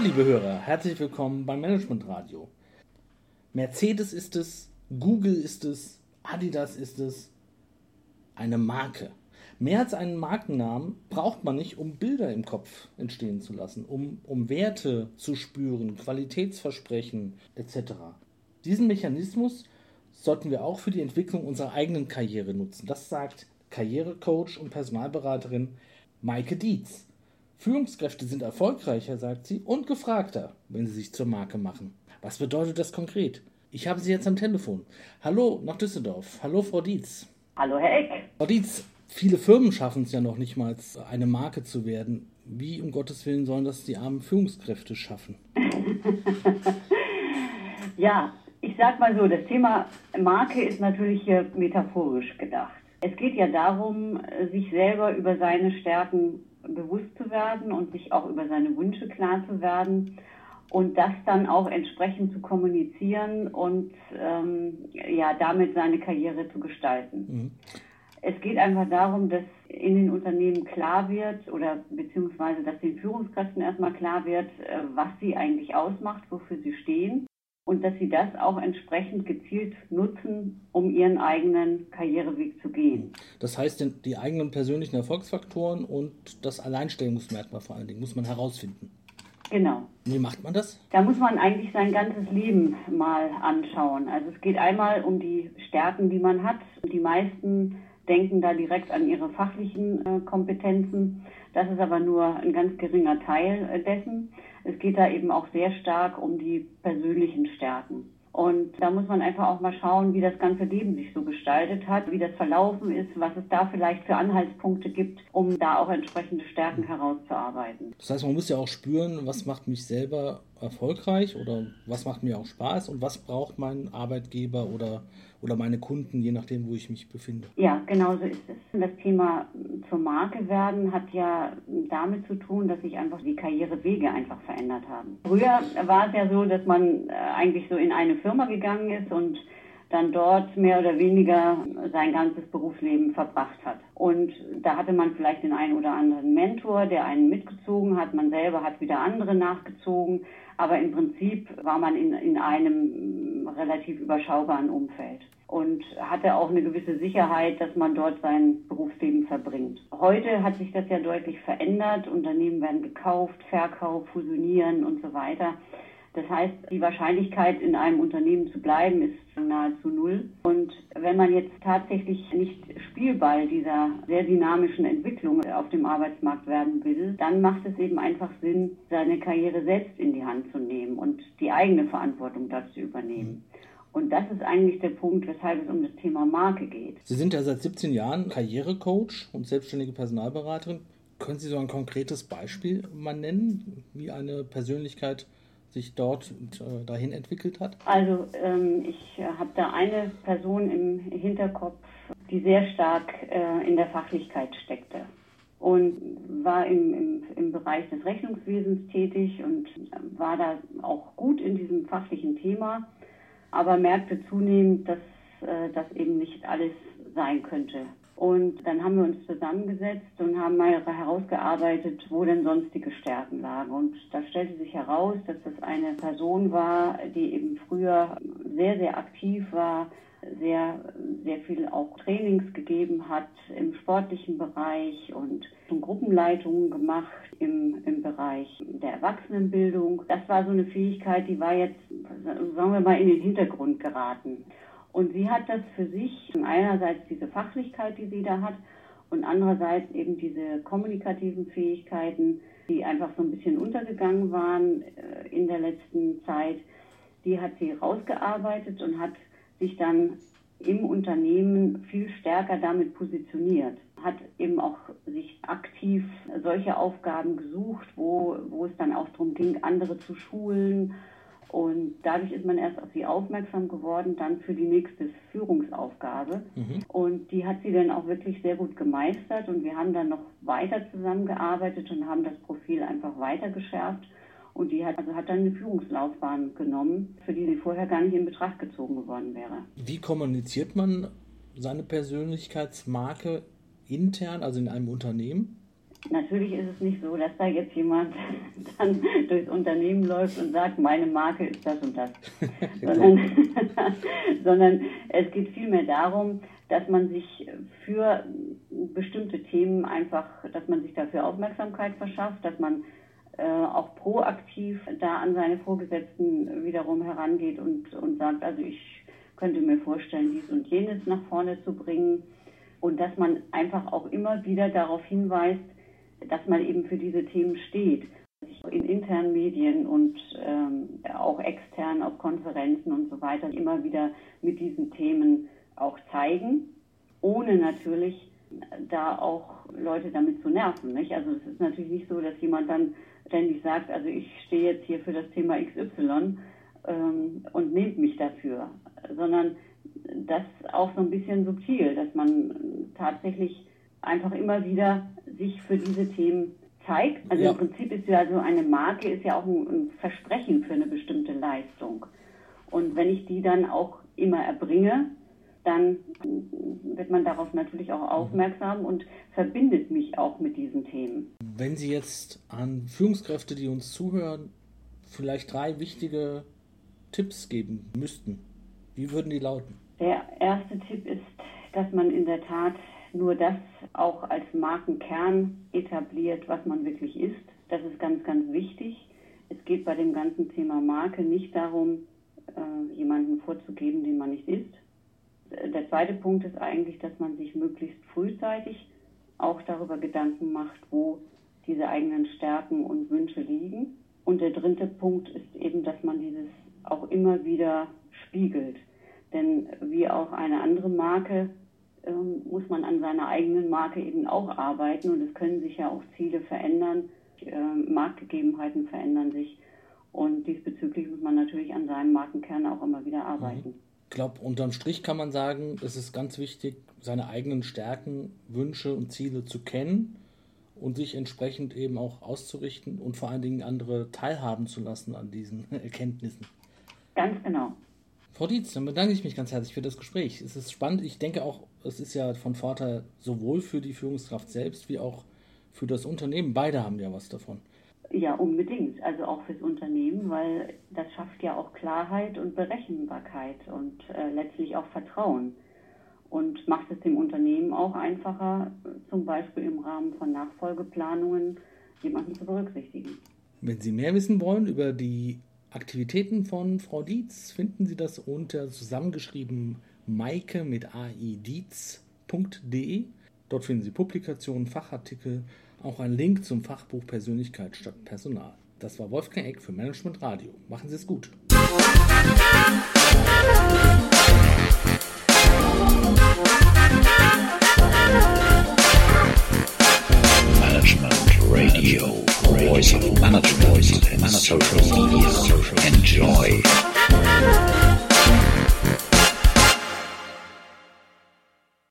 liebe Hörer, herzlich willkommen beim Management Radio. Mercedes ist es, Google ist es, Adidas ist es, eine Marke. Mehr als einen Markennamen braucht man nicht, um Bilder im Kopf entstehen zu lassen, um, um Werte zu spüren, Qualitätsversprechen etc. Diesen Mechanismus sollten wir auch für die Entwicklung unserer eigenen Karriere nutzen. Das sagt Karrierecoach und Personalberaterin Maike Dietz. Führungskräfte sind erfolgreicher, sagt sie, und gefragter, wenn sie sich zur Marke machen. Was bedeutet das konkret? Ich habe sie jetzt am Telefon. Hallo nach Düsseldorf. Hallo Frau Dietz. Hallo Herr Eck. Frau Dietz, viele Firmen schaffen es ja noch nicht mal, eine Marke zu werden. Wie um Gottes Willen sollen das die armen Führungskräfte schaffen? ja, ich sag mal so, das Thema Marke ist natürlich hier metaphorisch gedacht. Es geht ja darum, sich selber über seine Stärken bewusst zu werden und sich auch über seine Wünsche klar zu werden und das dann auch entsprechend zu kommunizieren und ähm, ja damit seine Karriere zu gestalten. Mhm. Es geht einfach darum, dass in den Unternehmen klar wird oder beziehungsweise dass den Führungskräften erstmal klar wird, äh, was sie eigentlich ausmacht, wofür sie stehen und dass sie das auch entsprechend gezielt nutzen, um ihren eigenen Karriereweg zu gehen. Das heißt, die eigenen persönlichen Erfolgsfaktoren und das Alleinstellungsmerkmal vor allen Dingen muss man herausfinden. Genau. Wie macht man das? Da muss man eigentlich sein ganzes Leben mal anschauen. Also es geht einmal um die Stärken, die man hat. Die meisten denken da direkt an ihre fachlichen äh, Kompetenzen. Das ist aber nur ein ganz geringer Teil äh, dessen. Es geht da eben auch sehr stark um die persönlichen Stärken. Und da muss man einfach auch mal schauen, wie das ganze Leben sich so gestaltet hat, wie das verlaufen ist, was es da vielleicht für Anhaltspunkte gibt, um da auch entsprechende Stärken herauszuarbeiten. Das heißt, man muss ja auch spüren, was macht mich selber erfolgreich oder was macht mir auch Spaß und was braucht mein Arbeitgeber oder, oder meine Kunden, je nachdem, wo ich mich befinde. Ja, genau so ist es. Das Thema zur Marke werden hat ja damit zu tun, dass sich einfach die Karrierewege einfach verändert haben. Früher war es ja so, dass man äh, eigentlich so in eine Firma gegangen ist und dann dort mehr oder weniger sein ganzes Berufsleben verbracht hat. Und da hatte man vielleicht den einen oder anderen Mentor, der einen mitgezogen hat. Man selber hat wieder andere nachgezogen. Aber im Prinzip war man in, in einem relativ überschaubaren Umfeld und hatte auch eine gewisse Sicherheit, dass man dort sein Berufsleben verbringt. Heute hat sich das ja deutlich verändert. Unternehmen werden gekauft, verkauft, fusionieren und so weiter. Das heißt, die Wahrscheinlichkeit, in einem Unternehmen zu bleiben, ist nahezu null. Und wenn man jetzt tatsächlich nicht Spielball dieser sehr dynamischen Entwicklung auf dem Arbeitsmarkt werden will, dann macht es eben einfach Sinn, seine Karriere selbst in die Hand zu nehmen und die eigene Verantwortung dazu übernehmen. Und das ist eigentlich der Punkt, weshalb es um das Thema Marke geht. Sie sind ja seit 17 Jahren Karrierecoach und selbstständige Personalberaterin. Können Sie so ein konkretes Beispiel mal nennen, wie eine Persönlichkeit sich dort äh, dahin entwickelt hat? Also ähm, ich habe da eine Person im Hinterkopf, die sehr stark äh, in der Fachlichkeit steckte und war im, im, im Bereich des Rechnungswesens tätig und war da auch gut in diesem fachlichen Thema, aber merkte zunehmend, dass äh, das eben nicht alles sein könnte, und dann haben wir uns zusammengesetzt und haben mal herausgearbeitet, wo denn sonstige Stärken lagen. Und da stellte sich heraus, dass das eine Person war, die eben früher sehr, sehr aktiv war, sehr, sehr viel auch Trainings gegeben hat im sportlichen Bereich und Gruppenleitungen gemacht im, im Bereich der Erwachsenenbildung. Das war so eine Fähigkeit, die war jetzt, sagen wir mal, in den Hintergrund geraten. Und sie hat das für sich, einerseits diese Fachlichkeit, die sie da hat, und andererseits eben diese kommunikativen Fähigkeiten, die einfach so ein bisschen untergegangen waren äh, in der letzten Zeit, die hat sie rausgearbeitet und hat sich dann im Unternehmen viel stärker damit positioniert, hat eben auch sich aktiv solche Aufgaben gesucht, wo, wo es dann auch darum ging, andere zu schulen und dadurch ist man erst auf sie aufmerksam geworden, dann für die nächste Führungsaufgabe. Mhm. Und die hat sie dann auch wirklich sehr gut gemeistert. Und wir haben dann noch weiter zusammengearbeitet und haben das Profil einfach weiter geschärft. Und die hat, also hat dann eine Führungslaufbahn genommen, für die sie vorher gar nicht in Betracht gezogen geworden wäre. Wie kommuniziert man seine Persönlichkeitsmarke intern, also in einem Unternehmen? Natürlich ist es nicht so, dass da jetzt jemand dann durchs Unternehmen läuft und sagt, meine Marke ist das und das, sondern, sondern es geht vielmehr darum, dass man sich für bestimmte Themen einfach, dass man sich dafür Aufmerksamkeit verschafft, dass man äh, auch proaktiv da an seine Vorgesetzten wiederum herangeht und, und sagt, also ich könnte mir vorstellen, dies und jenes nach vorne zu bringen. Und dass man einfach auch immer wieder darauf hinweist, dass man eben für diese Themen steht. In internen Medien und ähm, auch extern auf Konferenzen und so weiter immer wieder mit diesen Themen auch zeigen, ohne natürlich da auch Leute damit zu nerven. Nicht? Also es ist natürlich nicht so, dass jemand dann ständig sagt, also ich stehe jetzt hier für das Thema XY ähm, und nehmt mich dafür, sondern das auch so ein bisschen subtil, dass man tatsächlich einfach immer wieder sich für diese Themen zeigt. Also ja. im Prinzip ist ja so eine Marke ist ja auch ein, ein Versprechen für eine bestimmte Leistung. Und wenn ich die dann auch immer erbringe, dann wird man darauf natürlich auch aufmerksam und verbindet mich auch mit diesen Themen. Wenn Sie jetzt an Führungskräfte, die uns zuhören, vielleicht drei wichtige Tipps geben müssten, wie würden die lauten? Der erste Tipp ist, dass man in der Tat nur das auch als Markenkern etabliert, was man wirklich ist. Das ist ganz, ganz wichtig. Es geht bei dem ganzen Thema Marke nicht darum, äh, jemanden vorzugeben, den man nicht ist. Der zweite Punkt ist eigentlich, dass man sich möglichst frühzeitig auch darüber Gedanken macht, wo diese eigenen Stärken und Wünsche liegen. Und der dritte Punkt ist eben, dass man dieses auch immer wieder spiegelt. Denn wie auch eine andere Marke ähm, muss man an seiner eigenen Marke eben auch arbeiten und es können sich ja auch Ziele verändern, äh, Marktgegebenheiten verändern sich und diesbezüglich muss man natürlich an seinem Markenkern auch immer wieder arbeiten. Ich glaube, unterm Strich kann man sagen, es ist ganz wichtig, seine eigenen Stärken, Wünsche und Ziele zu kennen und sich entsprechend eben auch auszurichten und vor allen Dingen andere teilhaben zu lassen an diesen Erkenntnissen. Ganz genau. Frau Dietz, dann bedanke ich mich ganz herzlich für das Gespräch. Es ist spannend. Ich denke auch, es ist ja von Vorteil sowohl für die Führungskraft selbst wie auch für das Unternehmen. Beide haben ja was davon. Ja, unbedingt. Also auch fürs Unternehmen, weil das schafft ja auch Klarheit und Berechenbarkeit und äh, letztlich auch Vertrauen und macht es dem Unternehmen auch einfacher, zum Beispiel im Rahmen von Nachfolgeplanungen jemanden zu berücksichtigen. Wenn Sie mehr wissen wollen über die Aktivitäten von Frau Dietz finden Sie das unter zusammengeschrieben maike mit aidietz.de. Dort finden Sie Publikationen, Fachartikel, auch einen Link zum Fachbuch Persönlichkeit statt Personal. Das war Wolfgang Eck für Management Radio. Machen Sie es gut.